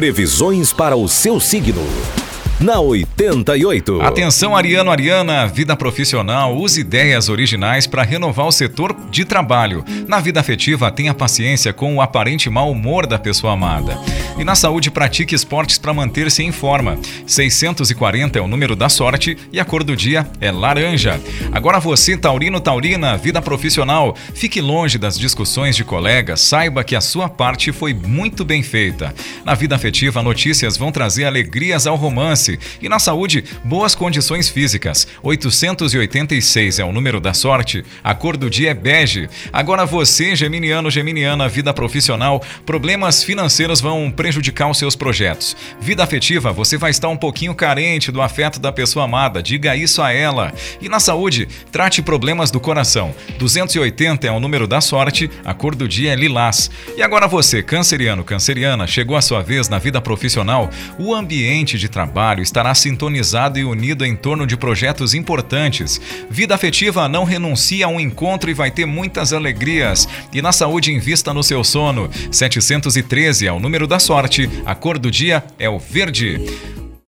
Previsões para o seu signo na 88. Atenção, Ariano, Ariana, vida profissional, use ideias originais para renovar o setor de trabalho. Na vida afetiva, tenha paciência com o aparente mau humor da pessoa amada. E na saúde, pratique esportes para manter-se em forma. 640 é o número da sorte e a cor do dia é laranja. Agora você, Taurino, Taurina, vida profissional, fique longe das discussões de colegas, saiba que a sua parte foi muito bem feita. Na vida afetiva, notícias vão trazer alegrias ao romance e na saúde, boas condições físicas. 886 é o número da sorte, a cor do dia é bege. Agora você, geminiano, geminiana, vida profissional, problemas financeiros vão prejudicar os seus projetos. Vida afetiva, você vai estar um pouquinho carente do afeto da pessoa amada, diga isso a ela. E na saúde, trate problemas do coração. 280 é o número da sorte, a cor do dia é lilás. E agora você, canceriano, canceriana, chegou a sua vez na vida profissional, o ambiente de trabalho estará sintonizado e unido em torno de projetos importantes. Vida afetiva não renuncia a um encontro e vai ter muitas alegrias. E na saúde, invista no seu sono. 713 é o número da sorte, a cor do dia é o verde.